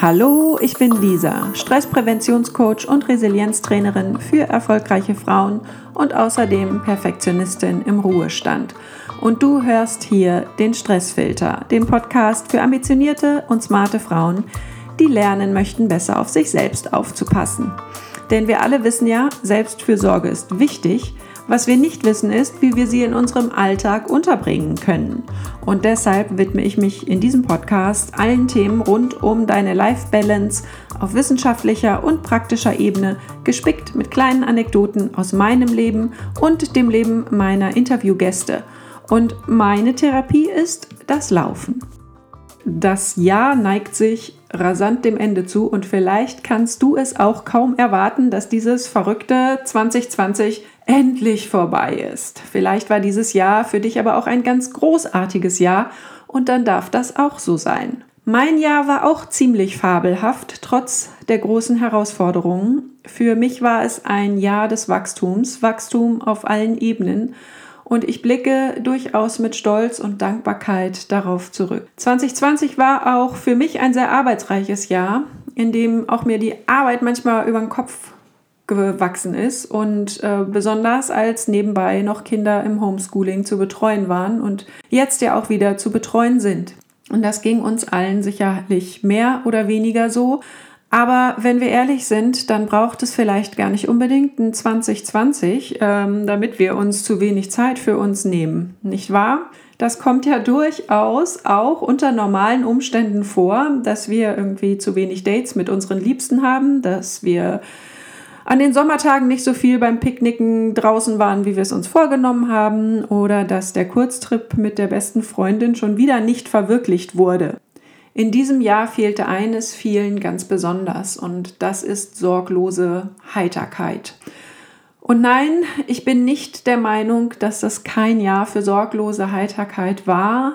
Hallo, ich bin Lisa, Stresspräventionscoach und Resilienztrainerin für erfolgreiche Frauen und außerdem Perfektionistin im Ruhestand. Und du hörst hier den Stressfilter, den Podcast für ambitionierte und smarte Frauen, die lernen möchten, besser auf sich selbst aufzupassen. Denn wir alle wissen ja, Selbstfürsorge ist wichtig, was wir nicht wissen ist, wie wir sie in unserem Alltag unterbringen können. Und deshalb widme ich mich in diesem Podcast allen Themen rund um deine Life Balance auf wissenschaftlicher und praktischer Ebene, gespickt mit kleinen Anekdoten aus meinem Leben und dem Leben meiner Interviewgäste. Und meine Therapie ist das Laufen. Das Jahr neigt sich rasant dem Ende zu und vielleicht kannst du es auch kaum erwarten, dass dieses verrückte 2020 endlich vorbei ist. Vielleicht war dieses Jahr für dich aber auch ein ganz großartiges Jahr und dann darf das auch so sein. Mein Jahr war auch ziemlich fabelhaft, trotz der großen Herausforderungen. Für mich war es ein Jahr des Wachstums, Wachstum auf allen Ebenen. Und ich blicke durchaus mit Stolz und Dankbarkeit darauf zurück. 2020 war auch für mich ein sehr arbeitsreiches Jahr, in dem auch mir die Arbeit manchmal über den Kopf gewachsen ist und äh, besonders als nebenbei noch Kinder im Homeschooling zu betreuen waren und jetzt ja auch wieder zu betreuen sind. Und das ging uns allen sicherlich mehr oder weniger so. Aber wenn wir ehrlich sind, dann braucht es vielleicht gar nicht unbedingt ein 2020, ähm, damit wir uns zu wenig Zeit für uns nehmen. Nicht wahr? Das kommt ja durchaus auch unter normalen Umständen vor, dass wir irgendwie zu wenig Dates mit unseren Liebsten haben, dass wir an den Sommertagen nicht so viel beim Picknicken draußen waren, wie wir es uns vorgenommen haben, oder dass der Kurztrip mit der besten Freundin schon wieder nicht verwirklicht wurde. In diesem Jahr fehlte eines vielen ganz besonders und das ist sorglose Heiterkeit. Und nein, ich bin nicht der Meinung, dass das kein Jahr für sorglose Heiterkeit war,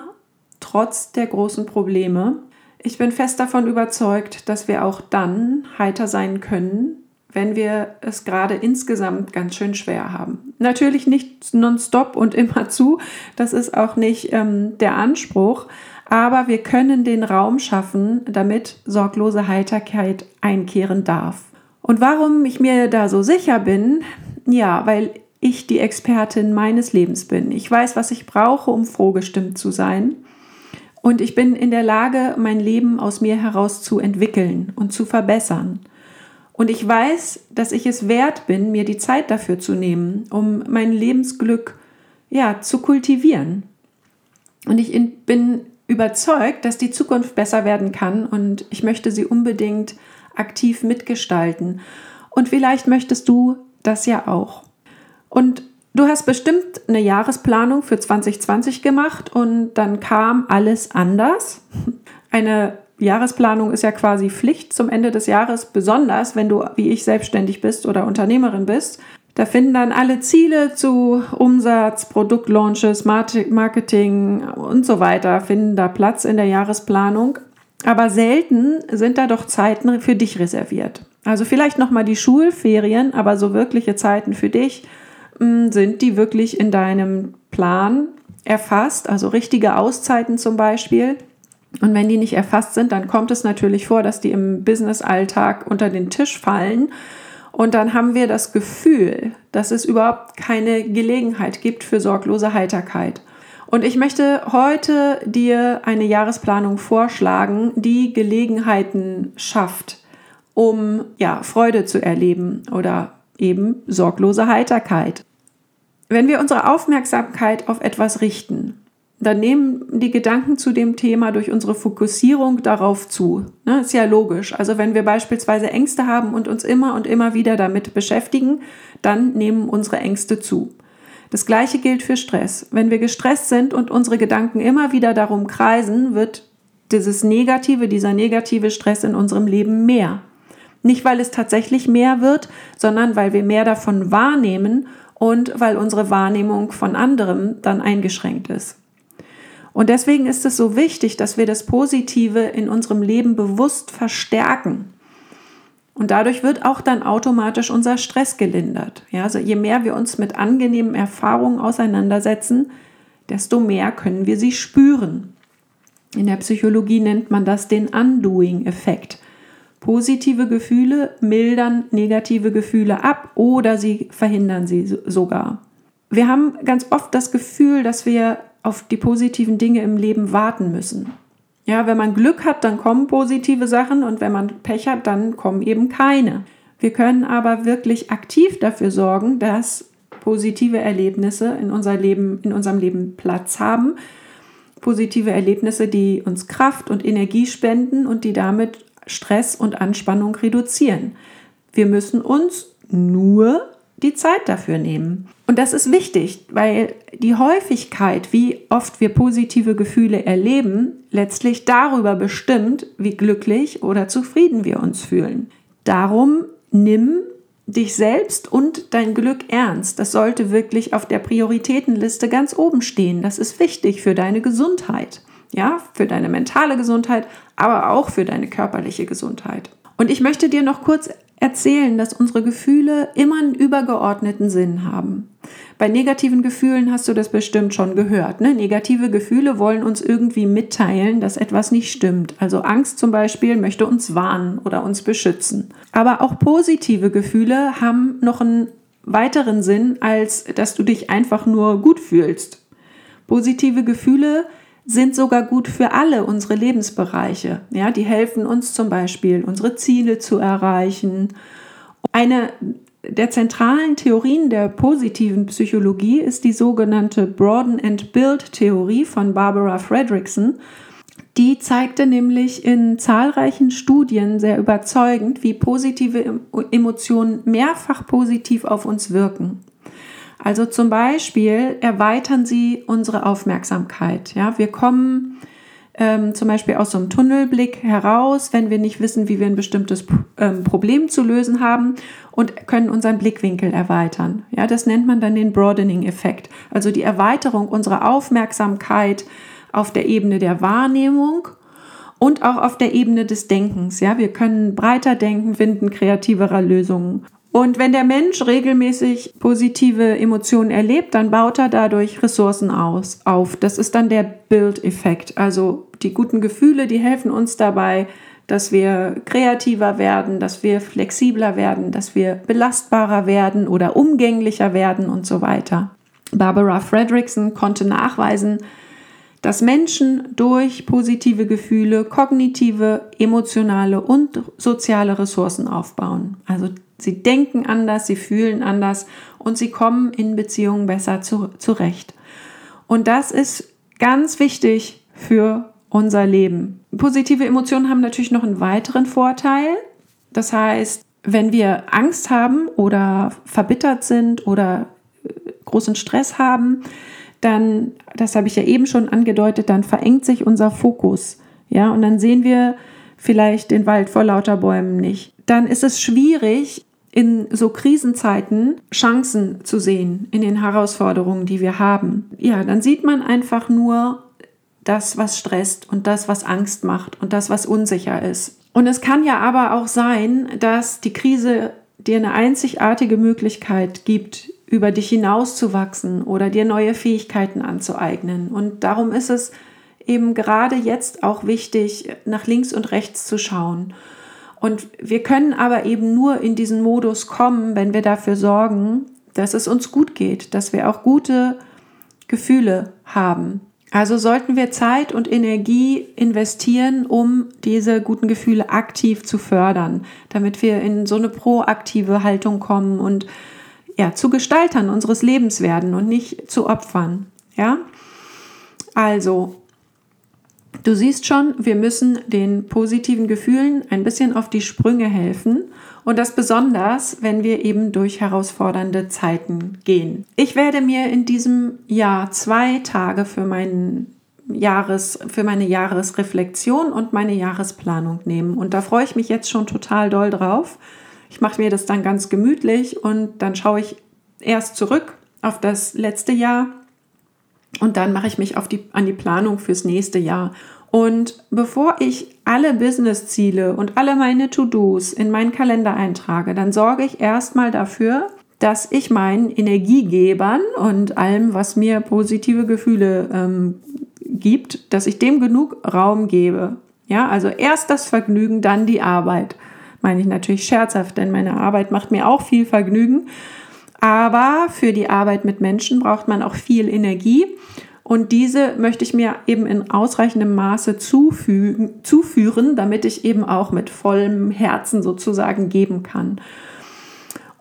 trotz der großen Probleme. Ich bin fest davon überzeugt, dass wir auch dann heiter sein können, wenn wir es gerade insgesamt ganz schön schwer haben. Natürlich nicht nonstop und immer zu, das ist auch nicht ähm, der Anspruch, aber wir können den Raum schaffen, damit sorglose Heiterkeit einkehren darf. Und warum ich mir da so sicher bin? Ja, weil ich die Expertin meines Lebens bin. Ich weiß, was ich brauche, um frohgestimmt zu sein. Und ich bin in der Lage, mein Leben aus mir heraus zu entwickeln und zu verbessern. Und ich weiß, dass ich es wert bin, mir die Zeit dafür zu nehmen, um mein Lebensglück ja, zu kultivieren. Und ich bin überzeugt, dass die Zukunft besser werden kann und ich möchte sie unbedingt aktiv mitgestalten. Und vielleicht möchtest du das ja auch. Und du hast bestimmt eine Jahresplanung für 2020 gemacht und dann kam alles anders. Eine Jahresplanung ist ja quasi Pflicht zum Ende des Jahres, besonders wenn du wie ich selbstständig bist oder Unternehmerin bist. Da finden dann alle Ziele zu Umsatz, Produktlaunches, Marketing und so weiter, finden da Platz in der Jahresplanung. Aber selten sind da doch Zeiten für dich reserviert. Also vielleicht nochmal die Schulferien, aber so wirkliche Zeiten für dich hm, sind die wirklich in deinem Plan erfasst, also richtige Auszeiten zum Beispiel. Und wenn die nicht erfasst sind, dann kommt es natürlich vor, dass die im Business-Alltag unter den Tisch fallen. Und dann haben wir das Gefühl, dass es überhaupt keine Gelegenheit gibt für sorglose Heiterkeit. Und ich möchte heute dir eine Jahresplanung vorschlagen, die Gelegenheiten schafft, um ja, Freude zu erleben oder eben sorglose Heiterkeit. Wenn wir unsere Aufmerksamkeit auf etwas richten, dann nehmen die Gedanken zu dem Thema durch unsere Fokussierung darauf zu. Ne, ist ja logisch. Also wenn wir beispielsweise Ängste haben und uns immer und immer wieder damit beschäftigen, dann nehmen unsere Ängste zu. Das gleiche gilt für Stress. Wenn wir gestresst sind und unsere Gedanken immer wieder darum kreisen, wird dieses negative, dieser negative Stress in unserem Leben mehr. Nicht, weil es tatsächlich mehr wird, sondern weil wir mehr davon wahrnehmen und weil unsere Wahrnehmung von anderem dann eingeschränkt ist. Und deswegen ist es so wichtig, dass wir das Positive in unserem Leben bewusst verstärken. Und dadurch wird auch dann automatisch unser Stress gelindert. Ja, also je mehr wir uns mit angenehmen Erfahrungen auseinandersetzen, desto mehr können wir sie spüren. In der Psychologie nennt man das den Undoing-Effekt. Positive Gefühle mildern negative Gefühle ab oder sie verhindern sie sogar. Wir haben ganz oft das Gefühl, dass wir auf die positiven Dinge im Leben warten müssen. Ja, wenn man Glück hat, dann kommen positive Sachen und wenn man Pech hat, dann kommen eben keine. Wir können aber wirklich aktiv dafür sorgen, dass positive Erlebnisse in, unser Leben, in unserem Leben Platz haben. Positive Erlebnisse, die uns Kraft und Energie spenden und die damit Stress und Anspannung reduzieren. Wir müssen uns nur die Zeit dafür nehmen. Und das ist wichtig, weil die Häufigkeit, wie oft wir positive Gefühle erleben, letztlich darüber bestimmt, wie glücklich oder zufrieden wir uns fühlen. Darum nimm dich selbst und dein Glück ernst. Das sollte wirklich auf der Prioritätenliste ganz oben stehen. Das ist wichtig für deine Gesundheit. Ja, für deine mentale Gesundheit, aber auch für deine körperliche Gesundheit. Und ich möchte dir noch kurz erzählen, dass unsere Gefühle immer einen übergeordneten Sinn haben. Bei negativen Gefühlen hast du das bestimmt schon gehört. Ne? Negative Gefühle wollen uns irgendwie mitteilen, dass etwas nicht stimmt. Also Angst zum Beispiel möchte uns warnen oder uns beschützen. Aber auch positive Gefühle haben noch einen weiteren Sinn, als dass du dich einfach nur gut fühlst. Positive Gefühle sind sogar gut für alle unsere Lebensbereiche. Ja, die helfen uns zum Beispiel, unsere Ziele zu erreichen. Eine der zentralen Theorien der positiven Psychologie ist die sogenannte Broaden and Build Theorie von Barbara Fredrickson. Die zeigte nämlich in zahlreichen Studien sehr überzeugend, wie positive Emotionen mehrfach positiv auf uns wirken. Also zum Beispiel erweitern sie unsere Aufmerksamkeit. Ja, wir kommen ähm, zum Beispiel aus so einem Tunnelblick heraus, wenn wir nicht wissen, wie wir ein bestimmtes ähm, Problem zu lösen haben und können unseren Blickwinkel erweitern. Ja, das nennt man dann den Broadening-Effekt. Also die Erweiterung unserer Aufmerksamkeit auf der Ebene der Wahrnehmung und auch auf der Ebene des Denkens. Ja, wir können breiter denken, finden kreativerer Lösungen. Und wenn der Mensch regelmäßig positive Emotionen erlebt, dann baut er dadurch Ressourcen aus, auf. Das ist dann der Build-Effekt. Also die guten Gefühle, die helfen uns dabei, dass wir kreativer werden, dass wir flexibler werden, dass wir belastbarer werden oder umgänglicher werden und so weiter. Barbara Fredrickson konnte nachweisen, dass Menschen durch positive Gefühle kognitive, emotionale und soziale Ressourcen aufbauen. Also Sie denken anders, sie fühlen anders und sie kommen in Beziehungen besser zu, zurecht. Und das ist ganz wichtig für unser Leben. Positive Emotionen haben natürlich noch einen weiteren Vorteil. Das heißt, wenn wir Angst haben oder verbittert sind oder äh, großen Stress haben, dann, das habe ich ja eben schon angedeutet, dann verengt sich unser Fokus. Ja, und dann sehen wir vielleicht den Wald vor lauter Bäumen nicht dann ist es schwierig, in so Krisenzeiten Chancen zu sehen in den Herausforderungen, die wir haben. Ja, dann sieht man einfach nur das, was stresst und das, was Angst macht und das, was unsicher ist. Und es kann ja aber auch sein, dass die Krise dir eine einzigartige Möglichkeit gibt, über dich hinauszuwachsen oder dir neue Fähigkeiten anzueignen. Und darum ist es eben gerade jetzt auch wichtig, nach links und rechts zu schauen und wir können aber eben nur in diesen Modus kommen, wenn wir dafür sorgen, dass es uns gut geht, dass wir auch gute Gefühle haben. Also sollten wir Zeit und Energie investieren, um diese guten Gefühle aktiv zu fördern, damit wir in so eine proaktive Haltung kommen und ja, zu Gestaltern unseres Lebens werden und nicht zu Opfern. Ja? Also, Du siehst schon, wir müssen den positiven Gefühlen ein bisschen auf die Sprünge helfen und das besonders, wenn wir eben durch herausfordernde Zeiten gehen. Ich werde mir in diesem Jahr zwei Tage für meinen Jahres, für meine Jahresreflexion und meine Jahresplanung nehmen. Und da freue ich mich jetzt schon total doll drauf. Ich mache mir das dann ganz gemütlich und dann schaue ich erst zurück auf das letzte Jahr und dann mache ich mich auf die, an die Planung fürs nächste Jahr. Und bevor ich alle Business-Ziele und alle meine To-Dos in meinen Kalender eintrage, dann sorge ich erstmal dafür, dass ich meinen Energiegebern und allem, was mir positive Gefühle ähm, gibt, dass ich dem genug Raum gebe. Ja, also erst das Vergnügen, dann die Arbeit. meine ich natürlich scherzhaft, denn meine Arbeit macht mir auch viel Vergnügen. Aber für die Arbeit mit Menschen braucht man auch viel Energie. Und diese möchte ich mir eben in ausreichendem Maße zufügen, zuführen, damit ich eben auch mit vollem Herzen sozusagen geben kann.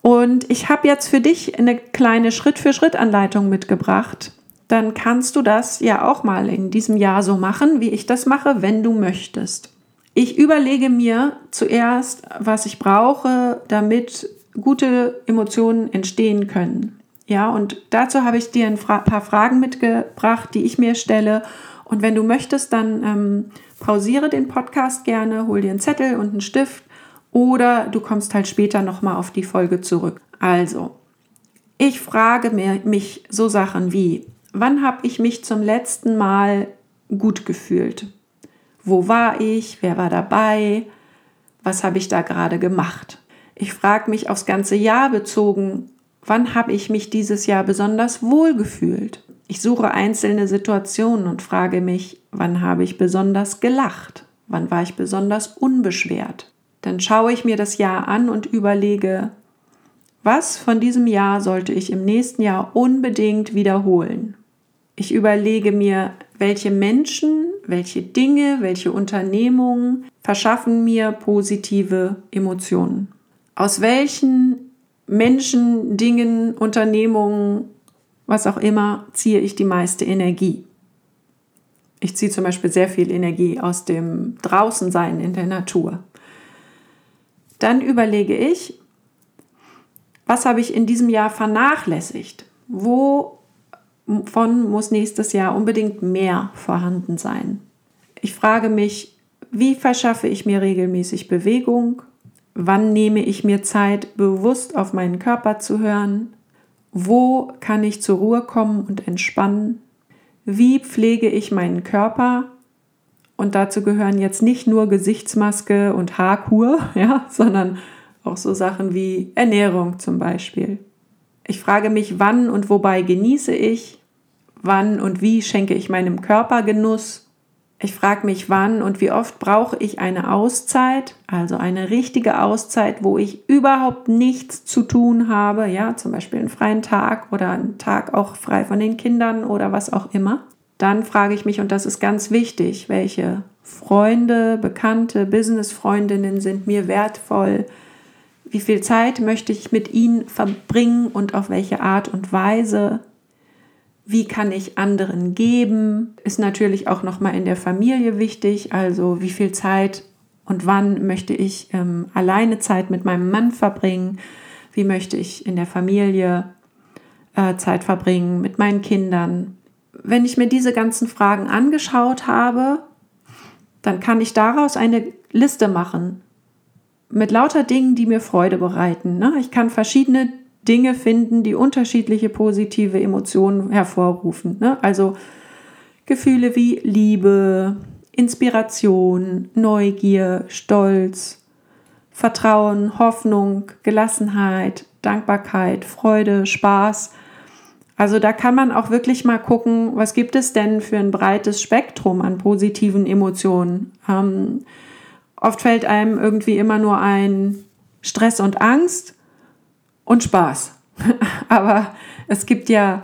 Und ich habe jetzt für dich eine kleine Schritt-für-Schritt-Anleitung mitgebracht. Dann kannst du das ja auch mal in diesem Jahr so machen, wie ich das mache, wenn du möchtest. Ich überlege mir zuerst, was ich brauche, damit gute Emotionen entstehen können. Ja, und dazu habe ich dir ein paar Fragen mitgebracht, die ich mir stelle. Und wenn du möchtest, dann ähm, pausiere den Podcast gerne, hol dir einen Zettel und einen Stift oder du kommst halt später nochmal auf die Folge zurück. Also, ich frage mir, mich so Sachen wie, wann habe ich mich zum letzten Mal gut gefühlt? Wo war ich? Wer war dabei? Was habe ich da gerade gemacht? Ich frage mich aufs ganze Jahr bezogen, wann habe ich mich dieses Jahr besonders wohl gefühlt? Ich suche einzelne Situationen und frage mich, wann habe ich besonders gelacht? Wann war ich besonders unbeschwert? Dann schaue ich mir das Jahr an und überlege, was von diesem Jahr sollte ich im nächsten Jahr unbedingt wiederholen? Ich überlege mir, welche Menschen, welche Dinge, welche Unternehmungen verschaffen mir positive Emotionen. Aus welchen Menschen, Dingen, Unternehmungen, was auch immer, ziehe ich die meiste Energie. Ich ziehe zum Beispiel sehr viel Energie aus dem Draußensein in der Natur. Dann überlege ich, was habe ich in diesem Jahr vernachlässigt? Wovon muss nächstes Jahr unbedingt mehr vorhanden sein? Ich frage mich, wie verschaffe ich mir regelmäßig Bewegung? Wann nehme ich mir Zeit, bewusst auf meinen Körper zu hören? Wo kann ich zur Ruhe kommen und entspannen? Wie pflege ich meinen Körper? Und dazu gehören jetzt nicht nur Gesichtsmaske und Haarkur, ja, sondern auch so Sachen wie Ernährung zum Beispiel. Ich frage mich, wann und wobei genieße ich? Wann und wie schenke ich meinem Körper Genuss? Ich frage mich, wann und wie oft brauche ich eine Auszeit, also eine richtige Auszeit, wo ich überhaupt nichts zu tun habe, ja, zum Beispiel einen freien Tag oder einen Tag auch frei von den Kindern oder was auch immer dann frage ich mich, und das ist ganz wichtig, welche Freunde, Bekannte, Businessfreundinnen sind mir wertvoll? Wie viel Zeit möchte ich mit ihnen verbringen und auf welche Art und Weise? Wie kann ich anderen geben? Ist natürlich auch noch mal in der Familie wichtig. Also wie viel Zeit und wann möchte ich ähm, alleine Zeit mit meinem Mann verbringen? Wie möchte ich in der Familie äh, Zeit verbringen mit meinen Kindern? wenn ich mir diese ganzen Fragen angeschaut habe, dann kann ich daraus eine Liste machen mit lauter Dingen, die mir Freude bereiten. Ne? Ich kann verschiedene Dinge finden, die unterschiedliche positive Emotionen hervorrufen. Ne? Also Gefühle wie Liebe, Inspiration, Neugier, Stolz, Vertrauen, Hoffnung, Gelassenheit, Dankbarkeit, Freude, Spaß also da kann man auch wirklich mal gucken, was gibt es denn für ein breites Spektrum an positiven Emotionen. Ähm, oft fällt einem irgendwie immer nur ein Stress und Angst und Spaß. Aber es gibt ja,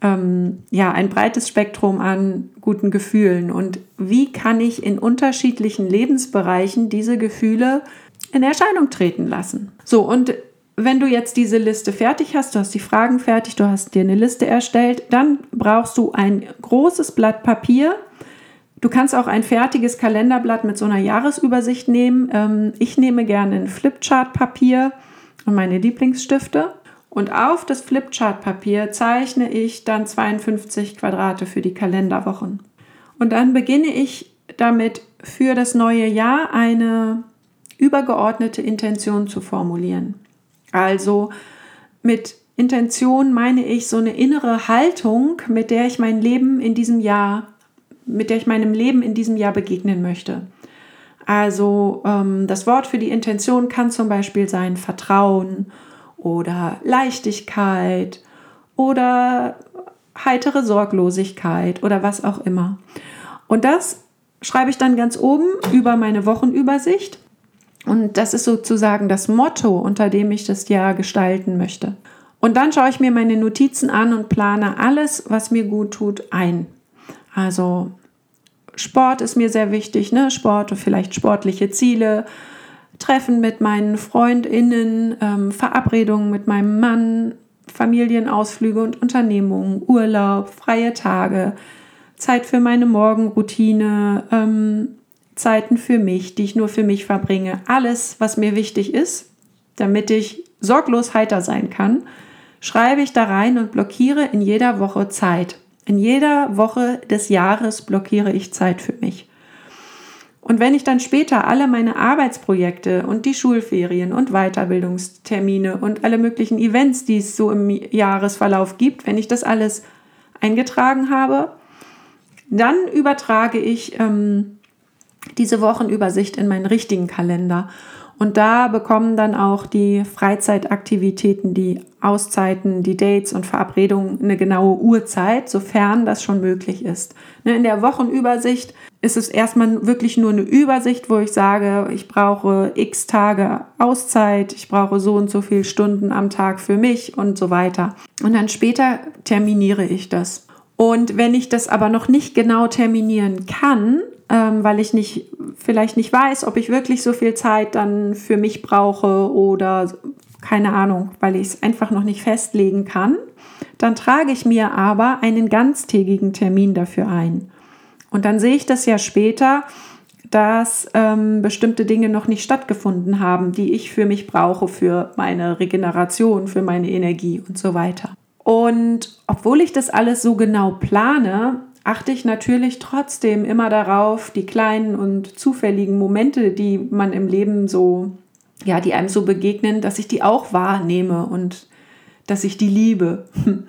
ähm, ja ein breites Spektrum an guten Gefühlen. Und wie kann ich in unterschiedlichen Lebensbereichen diese Gefühle in Erscheinung treten lassen? So, und wenn du jetzt diese Liste fertig hast, du hast die Fragen fertig, du hast dir eine Liste erstellt, dann brauchst du ein großes Blatt Papier. Du kannst auch ein fertiges Kalenderblatt mit so einer Jahresübersicht nehmen. Ähm, ich nehme gerne ein Flipchart-Papier und meine Lieblingsstifte. Und auf das Flipchart-Papier zeichne ich dann 52 Quadrate für die Kalenderwochen. Und dann beginne ich damit für das neue Jahr eine übergeordnete Intention zu formulieren. Also mit Intention meine ich so eine innere Haltung, mit der ich mein Leben in diesem Jahr, mit der ich meinem Leben in diesem Jahr begegnen möchte. Also ähm, das Wort für die Intention kann zum Beispiel sein Vertrauen oder Leichtigkeit oder heitere Sorglosigkeit oder was auch immer. Und das schreibe ich dann ganz oben über meine Wochenübersicht Und das ist sozusagen das Motto, unter dem ich das Jahr gestalten möchte. Und dann schaue ich mir meine Notizen an und plane alles, was mir gut tut, ein. Also Sport ist mir sehr wichtig, ne? Sport und vielleicht sportliche Ziele, Treffen mit meinen Freundinnen, ähm, Verabredungen mit meinem Mann, Familienausflüge und Unternehmungen, Urlaub, freie Tage, Zeit für meine Morgenroutine, ähm, Zeiten für mich, die ich nur für mich verbringe. Alles, was mir wichtig ist, damit ich sorglos heiter sein kann, schreibe ich da rein und blockiere in jeder Woche Zeit. In jeder Woche des Jahres blockiere ich Zeit für mich. Und wenn ich dann später alle meine Arbeitsprojekte und die Schulferien und Weiterbildungstermine und alle möglichen Events, die es so im Jahresverlauf gibt, wenn ich das alles eingetragen habe, dann übertrage ich ähm, diese Wochenübersicht in meinen richtigen Kalender. Und da bekommen dann auch die Freizeitaktivitäten, die Auszeiten, die Dates und Verabredungen eine genaue Uhrzeit, sofern das schon möglich ist. Ne, in der Wochenübersicht ist es erstmal wirklich nur eine Übersicht, wo ich sage, ich brauche x Tage Auszeit, ich brauche so und so viele Stunden am Tag für mich und so weiter. Und dann später terminiere ich das. Und wenn ich das aber noch nicht genau terminieren kann, ähm, weil ich nicht, vielleicht nicht weiß, ob ich wirklich so viel Zeit dann für mich brauche oder keine Ahnung, weil ich es einfach noch nicht festlegen kann, dann trage ich mir aber einen ganztägigen Termin dafür ein. Und dann sehe ich das ja später, dass ähm, bestimmte Dinge noch nicht stattgefunden haben, die ich für mich brauche, für meine Regeneration, für meine Energie und so weiter. Und obwohl ich das alles so genau plane, achte ich natürlich trotzdem immer darauf, die kleinen und zufälligen Momente, die man im Leben so, ja, die einem so begegnen, dass ich die auch wahrnehme und dass ich die liebe.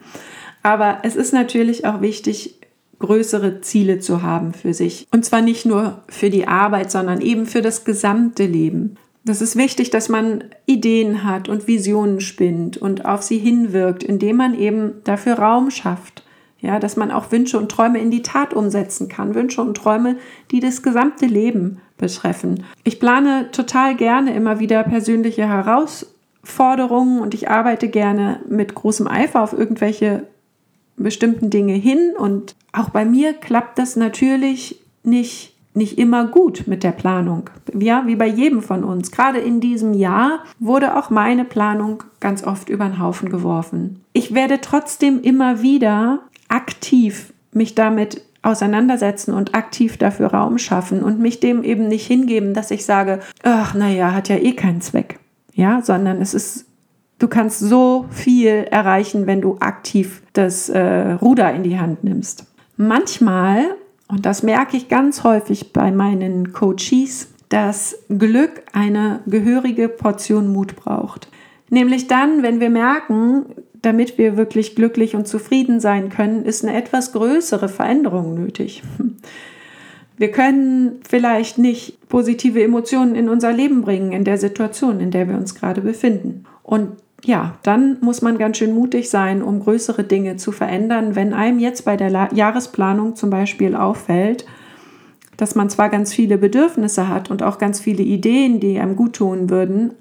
Aber es ist natürlich auch wichtig, größere Ziele zu haben für sich. Und zwar nicht nur für die Arbeit, sondern eben für das gesamte Leben. Das ist wichtig, dass man Ideen hat und Visionen spinnt und auf sie hinwirkt, indem man eben dafür Raum schafft. Ja, dass man auch Wünsche und Träume in die Tat umsetzen kann. Wünsche und Träume, die das gesamte Leben betreffen. Ich plane total gerne immer wieder persönliche Herausforderungen und ich arbeite gerne mit großem Eifer auf irgendwelche bestimmten Dinge hin. Und auch bei mir klappt das natürlich nicht nicht immer gut mit der Planung. Ja, wie bei jedem von uns. Gerade in diesem Jahr wurde auch meine Planung ganz oft über den Haufen geworfen. Ich werde trotzdem immer wieder aktiv mich damit auseinandersetzen und aktiv dafür Raum schaffen und mich dem eben nicht hingeben, dass ich sage, ach, naja, hat ja eh keinen Zweck. Ja, sondern es ist, du kannst so viel erreichen, wenn du aktiv das äh, Ruder in die Hand nimmst. Manchmal, und das merke ich ganz häufig bei meinen Coaches, dass Glück eine gehörige Portion Mut braucht. Nämlich dann, wenn wir merken, damit wir wirklich glücklich und zufrieden sein können, ist eine etwas größere Veränderung nötig. Wir können vielleicht nicht positive Emotionen in unser Leben bringen, in der Situation, in der wir uns gerade befinden. Und ja, dann muss man ganz schön mutig sein, um größere Dinge zu verändern. Wenn einem jetzt bei der La Jahresplanung zum Beispiel auffällt, dass man zwar ganz viele Bedürfnisse hat und auch ganz viele Ideen, die einem gut tun würden,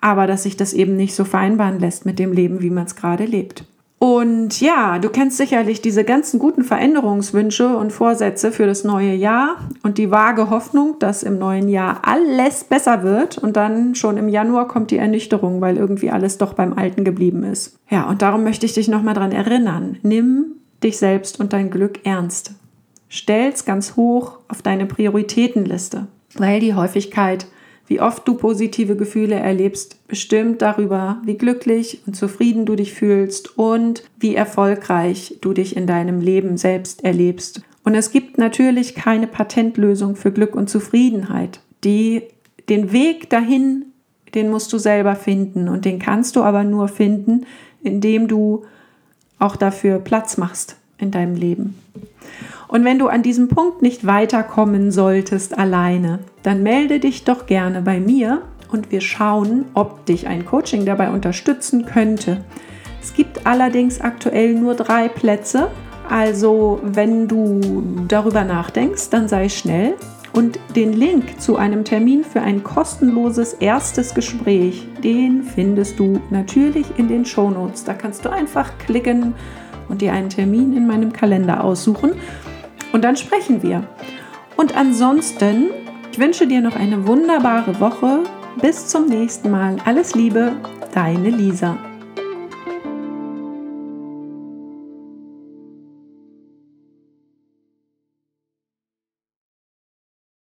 aber dass sich das eben nicht so vereinbaren lässt mit dem Leben, wie man es gerade lebt. Und ja, du kennst sicherlich diese ganzen guten Veränderungswünsche und Vorsätze für das neue Jahr und die vage Hoffnung, dass im neuen Jahr alles besser wird und dann schon im Januar kommt die Ernüchterung, weil irgendwie alles doch beim Alten geblieben ist. Ja, und darum möchte ich dich nochmal dran erinnern. Nimm dich selbst und dein Glück ernst. Stell's ganz hoch auf deine Prioritätenliste, weil die Häufigkeit wie oft du positive Gefühle erlebst, bestimmt darüber, wie glücklich und zufrieden du dich fühlst und wie erfolgreich du dich in deinem Leben selbst erlebst. Und es gibt natürlich keine Patentlösung für Glück und Zufriedenheit. Die, den Weg dahin, den musst du selber finden und den kannst du aber nur finden, indem du auch dafür Platz machst in deinem Leben. Und wenn du an diesem Punkt nicht weiterkommen solltest alleine, dann melde dich doch gerne bei mir und wir schauen, ob dich ein Coaching dabei unterstützen könnte. Es gibt allerdings aktuell nur drei Plätze, also wenn du darüber nachdenkst, dann sei schnell Und den Link zu einem Termin für ein kostenloses erstes Gespräch, den findest du natürlich in den Shownotes. Da kannst du einfach klicken und dir einen Termin in meinem Kalender aussuchen und dann sprechen wir. Und ansonsten, ich wünsche dir noch eine wunderbare Woche. Bis zum nächsten Mal. Alles Liebe, deine Lisa.